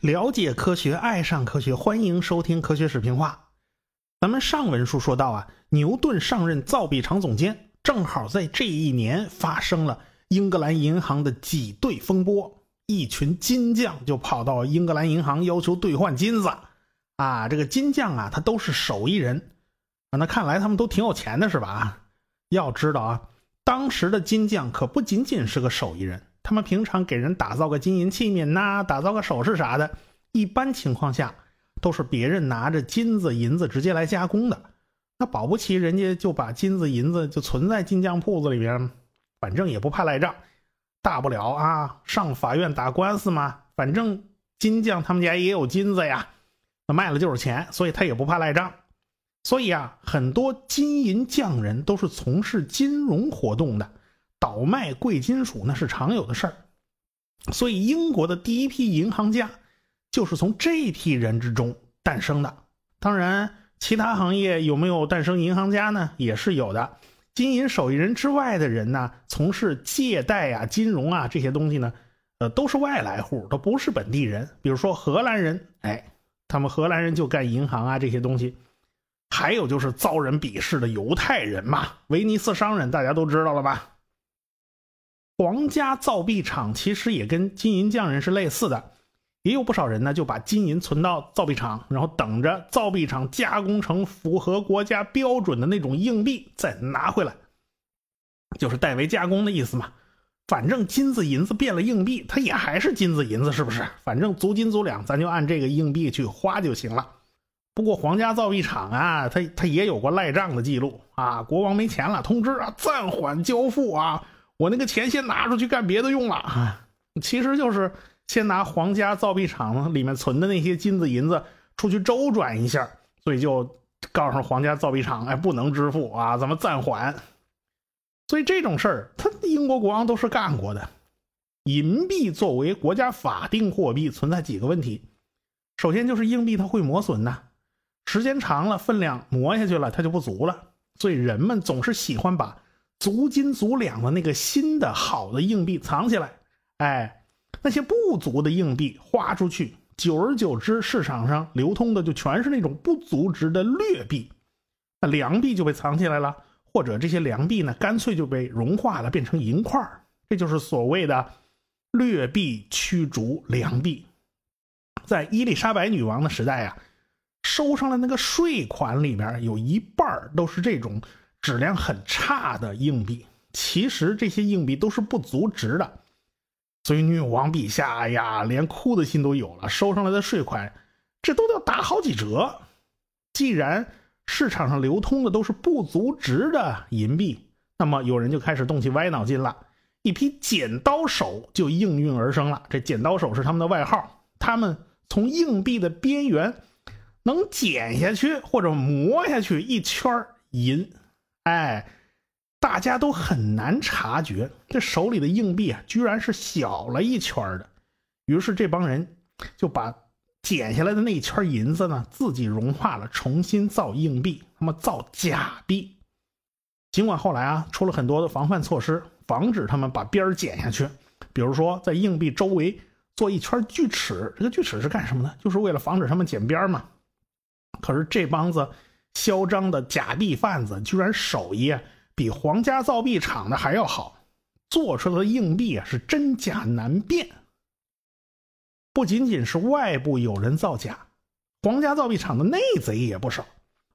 了解科学，爱上科学，欢迎收听《科学视频化》。咱们上文书说到啊，牛顿上任造币厂总监，正好在这一年发生了英格兰银行的挤兑风波，一群金匠就跑到英格兰银行要求兑换金子。啊，这个金匠啊，他都是手艺人，啊，那看来他们都挺有钱的是吧？要知道啊，当时的金匠可不仅仅是个手艺人。他们平常给人打造个金银器皿呐，打造个首饰啥的，一般情况下都是别人拿着金子银子直接来加工的。那保不齐人家就把金子银子就存在金匠铺子里边，反正也不怕赖账，大不了啊上法院打官司嘛。反正金匠他们家也有金子呀，那卖了就是钱，所以他也不怕赖账。所以啊，很多金银匠人都是从事金融活动的。倒卖贵金属那是常有的事儿，所以英国的第一批银行家就是从这批人之中诞生的。当然，其他行业有没有诞生银行家呢？也是有的。金银手艺人之外的人呢，从事借贷啊、金融啊这些东西呢，呃，都是外来户，都不是本地人。比如说荷兰人，哎，他们荷兰人就干银行啊这些东西。还有就是遭人鄙视的犹太人嘛，威尼斯商人，大家都知道了吧？皇家造币厂其实也跟金银匠人是类似的，也有不少人呢就把金银存到造币厂，然后等着造币厂加工成符合国家标准的那种硬币再拿回来，就是代为加工的意思嘛。反正金子银子变了硬币，它也还是金子银子，是不是？反正足斤足两，咱就按这个硬币去花就行了。不过皇家造币厂啊，他他也有过赖账的记录啊，国王没钱了，通知啊暂缓交付啊。我那个钱先拿出去干别的用了啊，其实就是先拿皇家造币厂里面存的那些金子银子出去周转一下，所以就告诉皇家造币厂，哎，不能支付啊，咱们暂缓。所以这种事儿，他英国国王都是干过的。银币作为国家法定货币，存在几个问题。首先就是硬币它会磨损呐，时间长了分量磨下去了，它就不足了，所以人们总是喜欢把。足斤足两的那个新的好的硬币藏起来，哎，那些不足的硬币花出去，久而久之，市场上流通的就全是那种不足值的劣币，那良币就被藏起来了，或者这些良币呢，干脆就被融化了，变成银块这就是所谓的劣币驱逐良币。在伊丽莎白女王的时代啊，收上的那个税款里边有一半都是这种。质量很差的硬币，其实这些硬币都是不足值的，所以女王陛下呀，连哭的心都有了。收上来的税款，这都要打好几折。既然市场上流通的都是不足值的银币，那么有人就开始动起歪脑筋了。一批剪刀手就应运而生了。这剪刀手是他们的外号，他们从硬币的边缘能剪下去或者磨下去一圈银。哎，大家都很难察觉，这手里的硬币啊，居然是小了一圈的。于是这帮人就把剪下来的那一圈银子呢，自己融化了，重新造硬币，那么造假币。尽管后来啊，出了很多的防范措施，防止他们把边剪下去。比如说，在硬币周围做一圈锯齿，这个锯齿是干什么呢？就是为了防止他们剪边嘛。可是这帮子。嚣张的假币贩子居然手艺比皇家造币厂的还要好，做出来的硬币啊是真假难辨。不仅仅是外部有人造假，皇家造币厂的内贼也不少。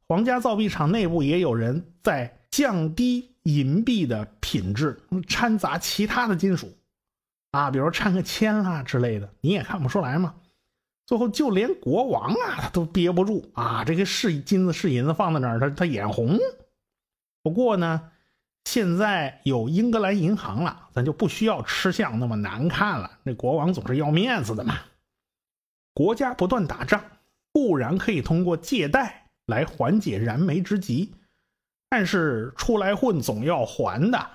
皇家造币厂内部也有人在降低银币的品质，掺杂其他的金属，啊，比如掺个铅啊之类的，你也看不出来吗？最后就连国王啊，他都憋不住啊！这个是金子是银子放在那儿，他他眼红。不过呢，现在有英格兰银行了，咱就不需要吃相那么难看了。那国王总是要面子的嘛。国家不断打仗，固然可以通过借贷来缓解燃眉之急，但是出来混总要还的。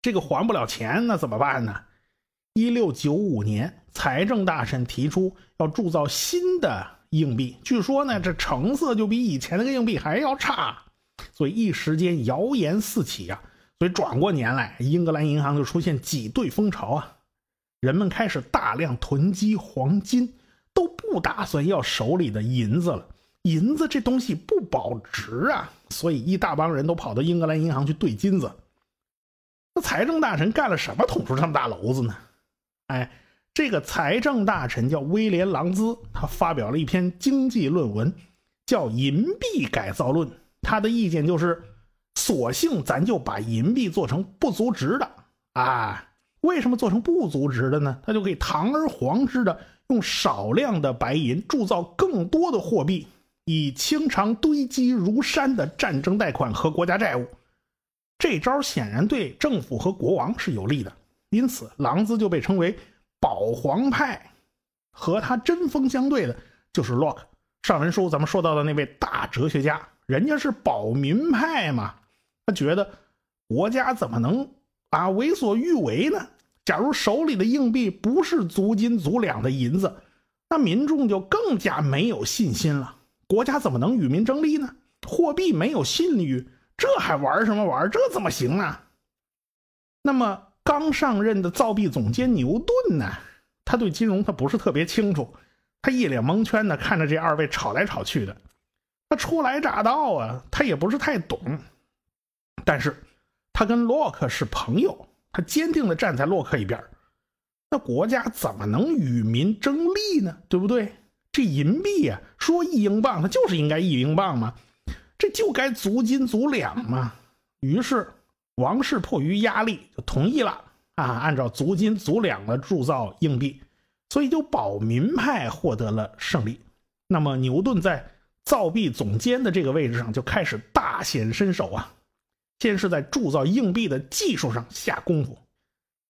这个还不了钱，那怎么办呢？一六九五年。财政大臣提出要铸造新的硬币，据说呢，这成色就比以前那个硬币还要差，所以一时间谣言四起啊。所以转过年来，英格兰银行就出现挤兑风潮啊，人们开始大量囤积黄金，都不打算要手里的银子了。银子这东西不保值啊，所以一大帮人都跑到英格兰银行去兑金子。那财政大臣干了什么，捅出这么大娄子呢？哎，这个财政大臣叫威廉·朗兹，他发表了一篇经济论文，叫《银币改造论》。他的意见就是。索性咱就把银币做成不足值的啊？为什么做成不足值的呢？他就可以堂而皇之的用少量的白银铸造更多的货币，以清偿堆积如山的战争贷款和国家债务。这招显然对政府和国王是有利的，因此狼兹就被称为保皇派。和他针锋相对的就是洛克。上文书咱们说到的那位大哲学家，人家是保民派嘛。他觉得国家怎么能啊为所欲为呢？假如手里的硬币不是足斤足两的银子，那民众就更加没有信心了。国家怎么能与民争利呢？货币没有信誉，这还玩什么玩？这怎么行啊？那么刚上任的造币总监牛顿呢？他对金融他不是特别清楚，他一脸蒙圈的看着这二位吵来吵去的。他初来乍到啊，他也不是太懂。但是，他跟洛克是朋友，他坚定的站在洛克一边。那国家怎么能与民争利呢？对不对？这银币啊，说一英镑，它就是应该一英镑嘛，这就该足斤足两嘛。于是，王室迫于压力就同意了啊，按照足斤足两的铸造硬币，所以就保民派获得了胜利。那么，牛顿在造币总监的这个位置上就开始大显身手啊。先是在铸造硬币的技术上下功夫，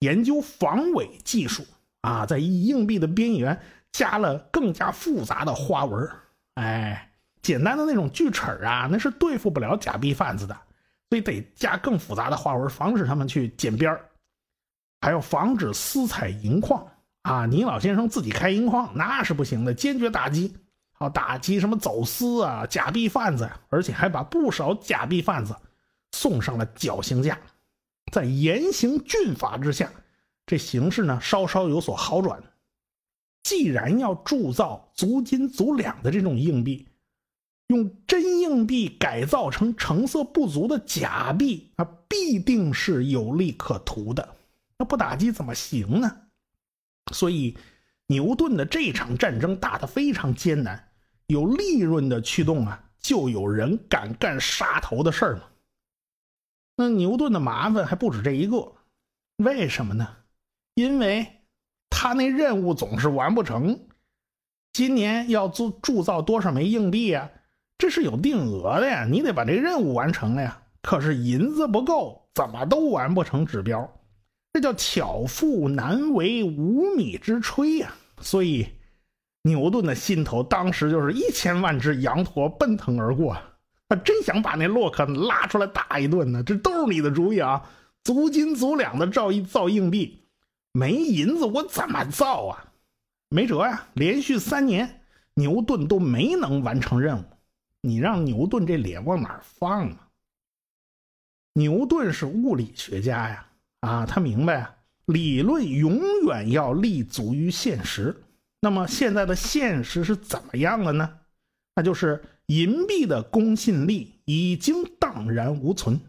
研究防伪技术啊，在硬币的边缘加了更加复杂的花纹。哎，简单的那种锯齿啊，那是对付不了假币贩子的，所以得加更复杂的花纹，防止他们去剪边还要防止私采银矿啊，倪老先生自己开银矿那是不行的，坚决打击。好，打击什么走私啊、假币贩子，而且还把不少假币贩子。送上了绞刑架，在严刑峻法之下，这形势呢稍稍有所好转。既然要铸造足斤足两的这种硬币，用真硬币改造成成色不足的假币，那必定是有利可图的。那不打击怎么行呢？所以，牛顿的这场战争打得非常艰难。有利润的驱动啊，就有人敢干杀头的事儿嘛。那牛顿的麻烦还不止这一个，为什么呢？因为他那任务总是完不成。今年要铸铸造多少枚硬币啊？这是有定额的呀，你得把这任务完成了呀。可是银子不够，怎么都完不成指标，这叫巧妇难为无米之炊呀。所以，牛顿的心头当时就是一千万只羊驼奔腾而过。他真想把那洛克拉出来打一顿呢，这都是你的主意啊！足斤足两的造一造硬币，没银子我怎么造啊？没辙呀！连续三年，牛顿都没能完成任务。你让牛顿这脸往哪放啊？牛顿是物理学家呀，啊，他明白啊，理论永远要立足于现实。那么现在的现实是怎么样的呢？那就是银币的公信力已经荡然无存。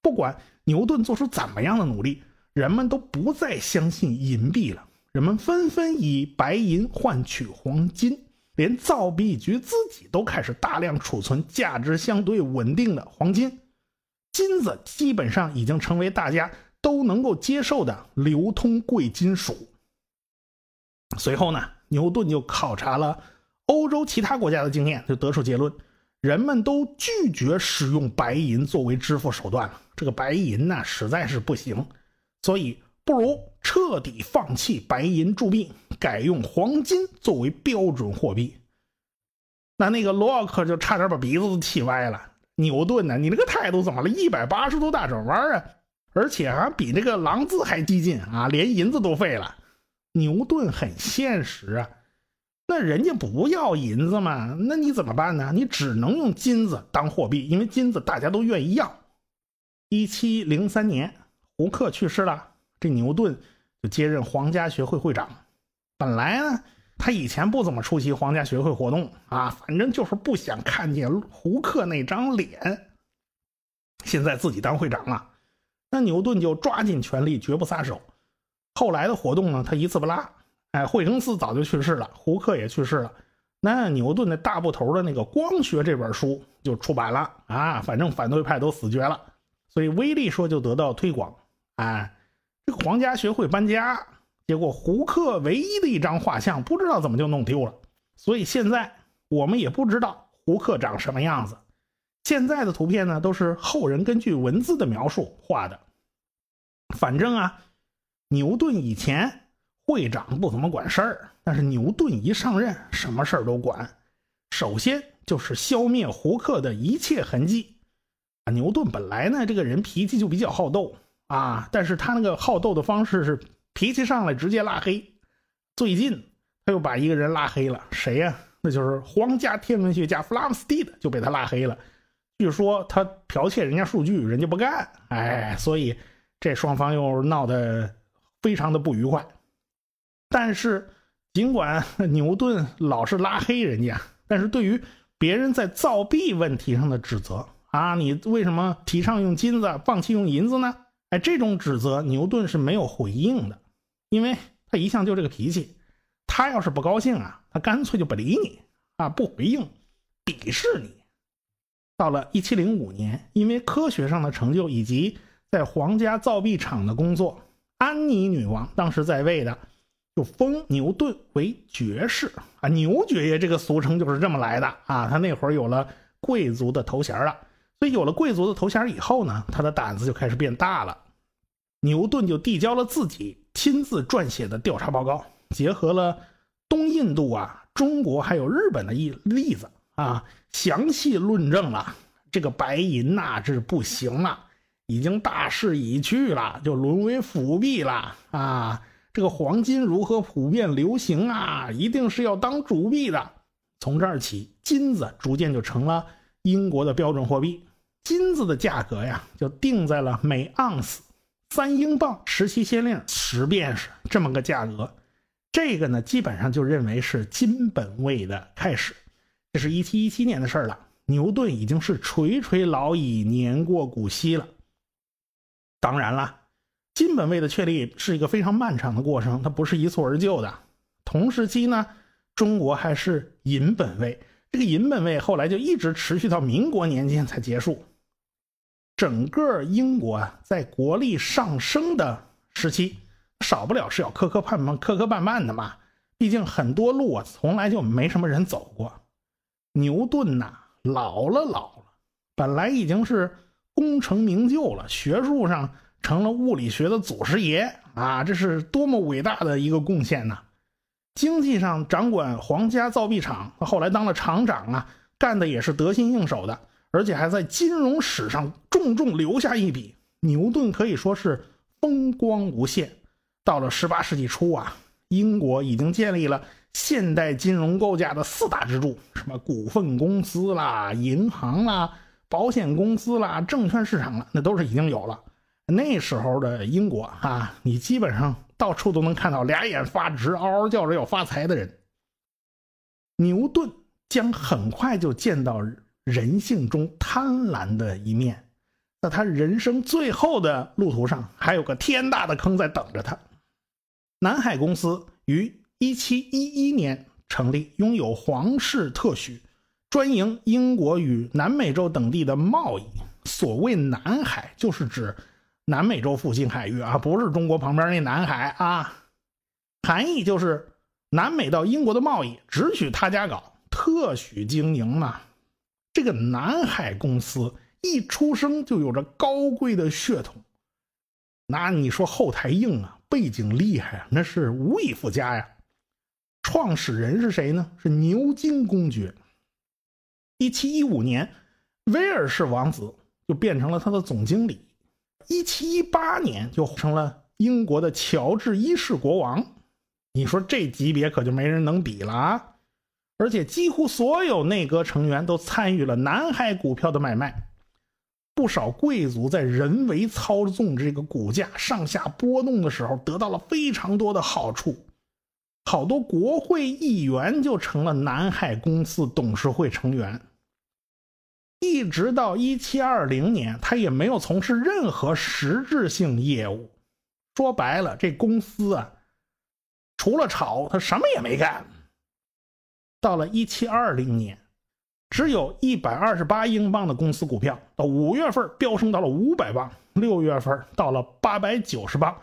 不管牛顿做出怎么样的努力，人们都不再相信银币了。人们纷纷以白银换取黄金，连造币局自己都开始大量储存价值相对稳定的黄金。金子基本上已经成为大家都能够接受的流通贵金属。随后呢，牛顿就考察了。欧洲其他国家的经验就得出结论：人们都拒绝使用白银作为支付手段了。这个白银呢，实在是不行，所以不如彻底放弃白银铸币，改用黄金作为标准货币。那那个洛克就差点把鼻子都气歪了。牛顿呢，你这个态度怎么了？一百八十度大转弯啊！而且还比这个狼字还激进啊，连银子都废了。牛顿很现实啊。那人家不要银子嘛？那你怎么办呢？你只能用金子当货币，因为金子大家都愿意要。一七零三年，胡克去世了，这牛顿就接任皇家学会会长。本来呢，他以前不怎么出席皇家学会活动啊，反正就是不想看见胡克那张脸。现在自己当会长了，那牛顿就抓紧权力，绝不撒手。后来的活动呢，他一次不拉。哎，惠更斯早就去世了，胡克也去世了。那牛顿的大部头的那个《光学》这本书就出版了啊，反正反对派都死绝了，所以威力说就得到推广。哎，这个皇家学会搬家，结果胡克唯一的一张画像不知道怎么就弄丢了，所以现在我们也不知道胡克长什么样子。现在的图片呢，都是后人根据文字的描述画的。反正啊，牛顿以前会长不怎么管事儿，但是牛顿一上任，什么事儿都管。首先就是消灭胡克的一切痕迹。啊，牛顿本来呢，这个人脾气就比较好斗啊，但是他那个好斗的方式是脾气上来直接拉黑。最近他又把一个人拉黑了，谁呀？那就是皇家天文学家弗拉姆斯蒂的，就被他拉黑了。据说他剽窃人家数据，人家不干，哎，所以这双方又闹得非常的不愉快。但是，尽管 牛顿老是拉黑人家，但是对于别人在造币问题上的指责啊，你为什么提倡用金子，放弃用银子呢？哎，这种指责牛顿是没有回应的，因为他一向就这个脾气，他要是不高兴啊，他干脆就不理你啊，不回应，鄙视你。到了一七零五年，因为科学上的成就以及在皇家造币厂的工作，安妮女王当时在位的，就封牛顿为爵士啊，牛爵爷这个俗称就是这么来的啊。他那会儿有了贵族的头衔了，所以有了贵族的头衔以后呢，他的胆子就开始变大了。牛顿就递交了自己亲自撰写的调查报告，结合了东印度啊、中国还有日本的一例子。啊，详细论证了这个白银呐，这是不行了，已经大势已去了，就沦为辅币了啊！这个黄金如何普遍流行啊？一定是要当主币的。从这儿起，金子逐渐就成了英国的标准货币，金子的价格呀，就定在了每盎司三英镑十七先令十便士这么个价格。这个呢，基本上就认为是金本位的开始。这是一七一七年的事儿了，牛顿已经是垂垂老矣，年过古稀了。当然了，金本位的确立是一个非常漫长的过程，它不是一蹴而就的。同时期呢，中国还是银本位，这个银本位后来就一直持续到民国年间才结束。整个英国啊，在国力上升的时期，少不了是要磕磕绊绊、磕磕绊绊的嘛。毕竟很多路啊，从来就没什么人走过。牛顿呐，老了老了，本来已经是功成名就了，学术上成了物理学的祖师爷啊，这是多么伟大的一个贡献呐！经济上掌管皇家造币厂，后来当了厂长啊，干的也是得心应手的，而且还在金融史上重重留下一笔。牛顿可以说是风光无限。到了十八世纪初啊，英国已经建立了。现代金融构架的四大支柱，什么股份公司啦、银行啦、保险公司啦、证券市场了，那都是已经有了。那时候的英国啊，你基本上到处都能看到俩眼发直、嗷嗷叫着要发财的人。牛顿将很快就见到人性中贪婪的一面，那他人生最后的路途上，还有个天大的坑在等着他。南海公司于。一七一一年成立，拥有皇室特许，专营英国与南美洲等地的贸易。所谓南海，就是指南美洲附近海域啊，不是中国旁边那南海啊。含义就是南美到英国的贸易只许他家搞，特许经营嘛。这个南海公司一出生就有着高贵的血统，那你说后台硬啊，背景厉害啊，那是无以复加呀。创始人是谁呢？是牛津公爵。一七一五年，威尔士王子就变成了他的总经理。一七一八年就成了英国的乔治一世国王。你说这级别可就没人能比了啊！而且几乎所有内阁成员都参与了南海股票的买卖。不少贵族在人为操纵这个股价上下波动的时候，得到了非常多的好处。好多国会议员就成了南海公司董事会成员。一直到一七二零年，他也没有从事任何实质性业务。说白了，这公司啊，除了炒，他什么也没干。到了一七二零年，只有一百二十八英镑的公司股票，到五月份飙升到了五百磅，六月份到了八百九十磅，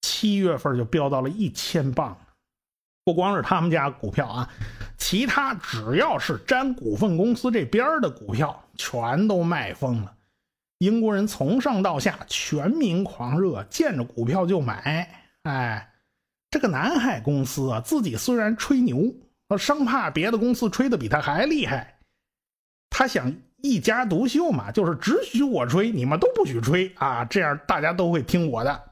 七月份就飙到了一千磅。不光是他们家股票啊，其他只要是沾股份公司这边的股票，全都卖疯了。英国人从上到下全民狂热，见着股票就买。哎，这个南海公司啊，自己虽然吹牛。生怕别的公司吹的比他还厉害，他想一家独秀嘛，就是只许我吹，你们都不许吹啊，这样大家都会听我的。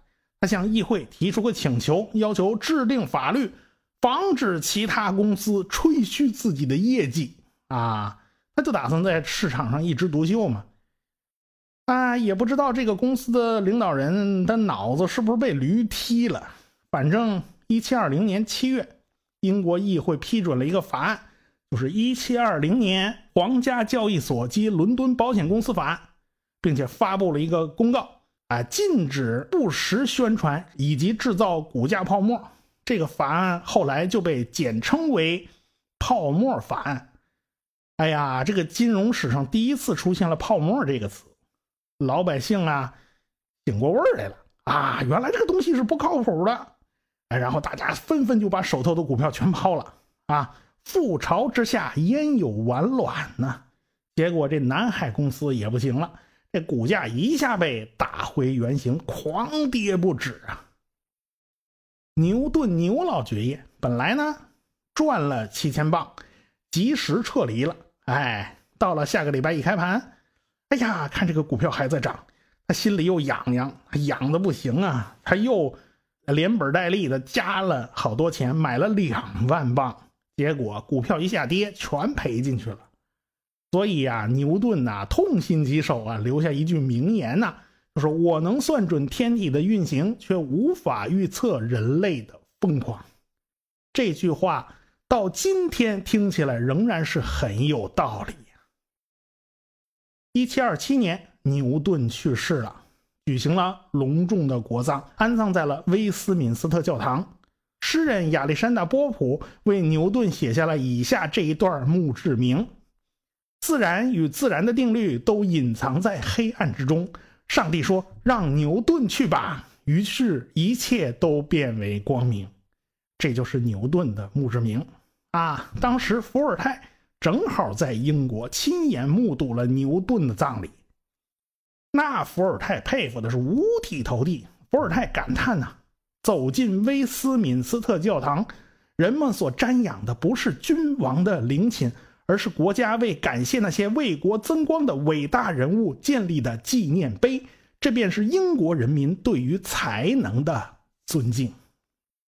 他向议会提出个请求，要求制定法律，防止其他公司吹嘘自己的业绩啊。他就打算在市场上一枝独秀嘛。啊，也不知道这个公司的领导人的脑子是不是被驴踢了。反正一七二零年七月。英国议会批准了一个法案，就是1720年皇家交易所及伦敦保险公司法案，并且发布了一个公告，啊，禁止不实宣传以及制造股价泡沫。这个法案后来就被简称为“泡沫法案”。哎呀，这个金融史上第一次出现了“泡沫”这个词，老百姓啊，醒过味儿来了啊，原来这个东西是不靠谱的。哎，然后大家纷纷就把手头的股票全抛了啊！覆巢之下焉有完卵呢？结果这南海公司也不行了，这股价一下被打回原形，狂跌不止啊！牛顿牛老爵爷本来呢赚了七千镑，及时撤离了。哎，到了下个礼拜一开盘，哎呀，看这个股票还在涨，他心里又痒痒，痒的不行啊！他又。连本带利的加了好多钱，买了两万镑，结果股票一下跌，全赔进去了。所以呀，牛顿呐痛心疾首啊，留下一句名言呐，就是“我能算准天体的运行，却无法预测人类的疯狂”。这句话到今天听起来仍然是很有道理。一七二七年，牛顿去世了。举行了隆重的国葬，安葬在了威斯敏斯特教堂。诗人亚历山大·波普为牛顿写下了以下这一段墓志铭：“自然与自然的定律都隐藏在黑暗之中。上帝说：‘让牛顿去吧。’于是，一切都变为光明。”这就是牛顿的墓志铭啊！当时伏尔泰正好在英国，亲眼目睹了牛顿的葬礼。那伏尔泰佩服的是五体投地。伏尔泰感叹呐：“走进威斯敏斯特教堂，人们所瞻仰的不是君王的陵寝，而是国家为感谢那些为国增光的伟大人物建立的纪念碑。这便是英国人民对于才能的尊敬。”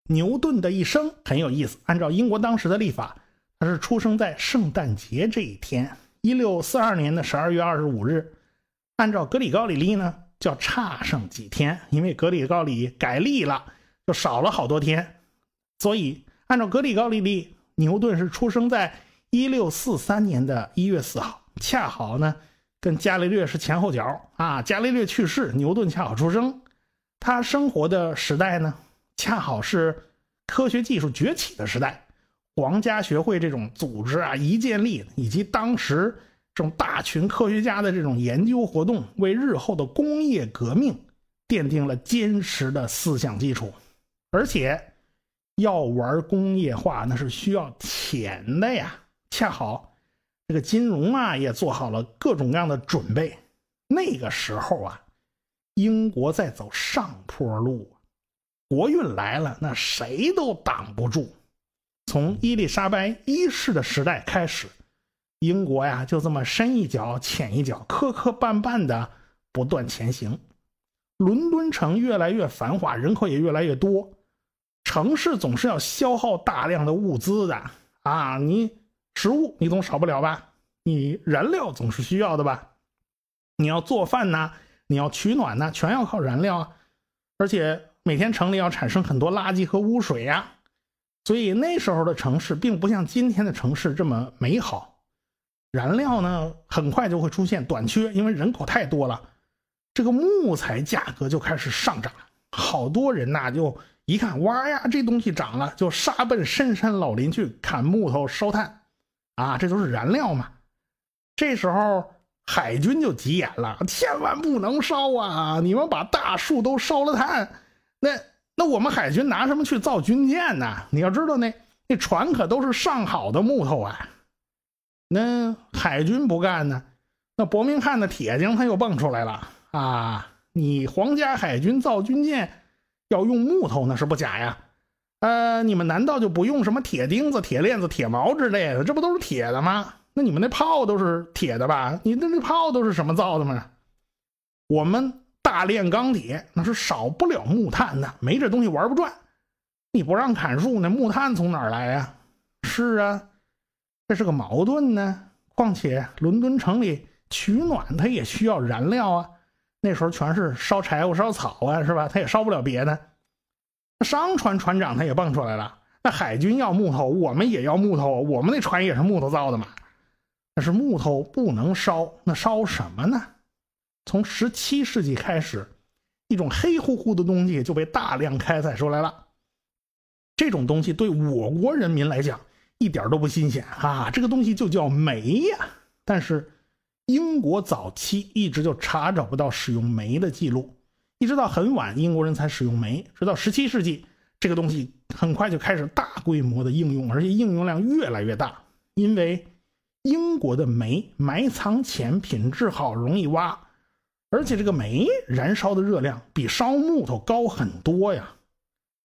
牛顿的一生很有意思。按照英国当时的历法，他是出生在圣诞节这一天，一六四二年的十二月二十五日。按照格里高里历呢，叫差上几天，因为格里高里改历了，就少了好多天。所以按照格里高里历，牛顿是出生在一六四三年的一月四号，恰好呢跟伽利略是前后脚啊。伽利略去世，牛顿恰好出生。他生活的时代呢，恰好是科学技术崛起的时代，皇家学会这种组织啊一建立，以及当时。这种大群科学家的这种研究活动，为日后的工业革命奠定了坚实的思想基础。而且，要玩工业化，那是需要钱的呀。恰好，这个金融啊，也做好了各种各样的准备。那个时候啊，英国在走上坡路，国运来了，那谁都挡不住。从伊丽莎白一世的时代开始。英国呀，就这么深一脚浅一脚，磕磕绊绊的不断前行。伦敦城越来越繁华，人口也越来越多。城市总是要消耗大量的物资的啊！你食物你总少不了吧？你燃料总是需要的吧？你要做饭呐，你要取暖呐，全要靠燃料啊。而且每天城里要产生很多垃圾和污水呀，所以那时候的城市并不像今天的城市这么美好。燃料呢，很快就会出现短缺，因为人口太多了，这个木材价格就开始上涨。好多人呐，就一看哇呀，这东西涨了，就杀奔深山老林去砍木头烧炭，啊，这都是燃料嘛。这时候海军就急眼了，千万不能烧啊！你们把大树都烧了炭，那那我们海军拿什么去造军舰呢？你要知道，那那船可都是上好的木头啊。那海军不干呢，那伯明翰的铁匠他又蹦出来了啊！你皇家海军造军舰要用木头，那是不假呀。呃，你们难道就不用什么铁钉子、铁链子、铁锚之类的？这不都是铁的吗？那你们那炮都是铁的吧？你那那炮都是什么造的吗？我们大炼钢铁那是少不了木炭的，没这东西玩不转。你不让砍树，那木炭从哪儿来呀？是啊。这是个矛盾呢。况且伦敦城里取暖，它也需要燃料啊。那时候全是烧柴火、烧草啊，是吧？它也烧不了别的。商船船长他也蹦出来了。那海军要木头，我们也要木头。我们那船也是木头造的嘛。但是木头不能烧，那烧什么呢？从十七世纪开始，一种黑乎乎的东西就被大量开采出来了。这种东西对我国人民来讲，一点都不新鲜啊！这个东西就叫煤呀。但是英国早期一直就查找不到使用煤的记录，一直到很晚英国人才使用煤。直到十七世纪，这个东西很快就开始大规模的应用，而且应用量越来越大。因为英国的煤埋藏浅、品质好、容易挖，而且这个煤燃烧的热量比烧木头高很多呀。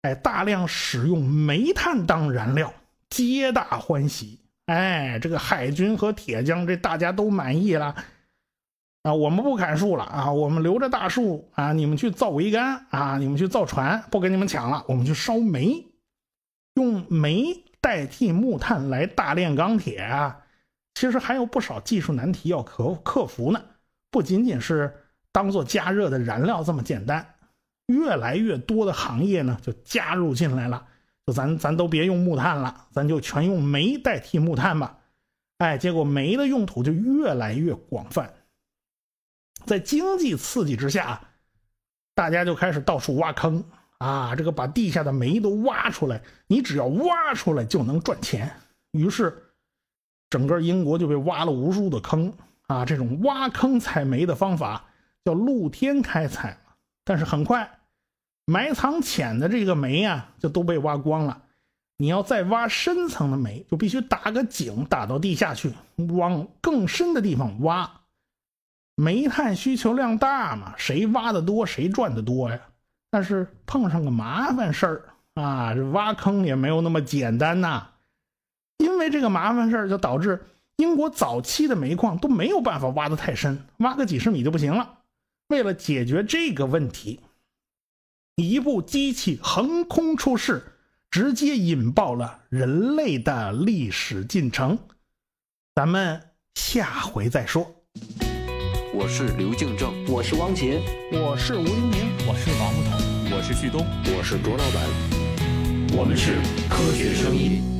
哎，大量使用煤炭当燃料。皆大欢喜，哎，这个海军和铁匠这大家都满意了啊！我们不砍树了啊，我们留着大树啊，你们去造桅杆啊，你们去造船，不跟你们抢了，我们去烧煤，用煤代替木炭来大炼钢铁啊！其实还有不少技术难题要克克服呢，不仅仅是当做加热的燃料这么简单，越来越多的行业呢就加入进来了。咱咱都别用木炭了，咱就全用煤代替木炭吧。哎，结果煤的用途就越来越广泛。在经济刺激之下，大家就开始到处挖坑啊，这个把地下的煤都挖出来，你只要挖出来就能赚钱。于是，整个英国就被挖了无数的坑啊。这种挖坑采煤的方法叫露天开采，但是很快。埋藏浅的这个煤啊，就都被挖光了。你要再挖深层的煤，就必须打个井，打到地下去，往更深的地方挖。煤炭需求量大嘛，谁挖的多，谁赚的多呀。但是碰上个麻烦事儿啊，这挖坑也没有那么简单呐。因为这个麻烦事儿，就导致英国早期的煤矿都没有办法挖得太深，挖个几十米就不行了。为了解决这个问题。一部机器横空出世，直接引爆了人类的历史进程。咱们下回再说。我是刘敬正，我是汪杰，我是吴黎明，我是王木头，我是旭东，我是卓老板，我们是科学声音。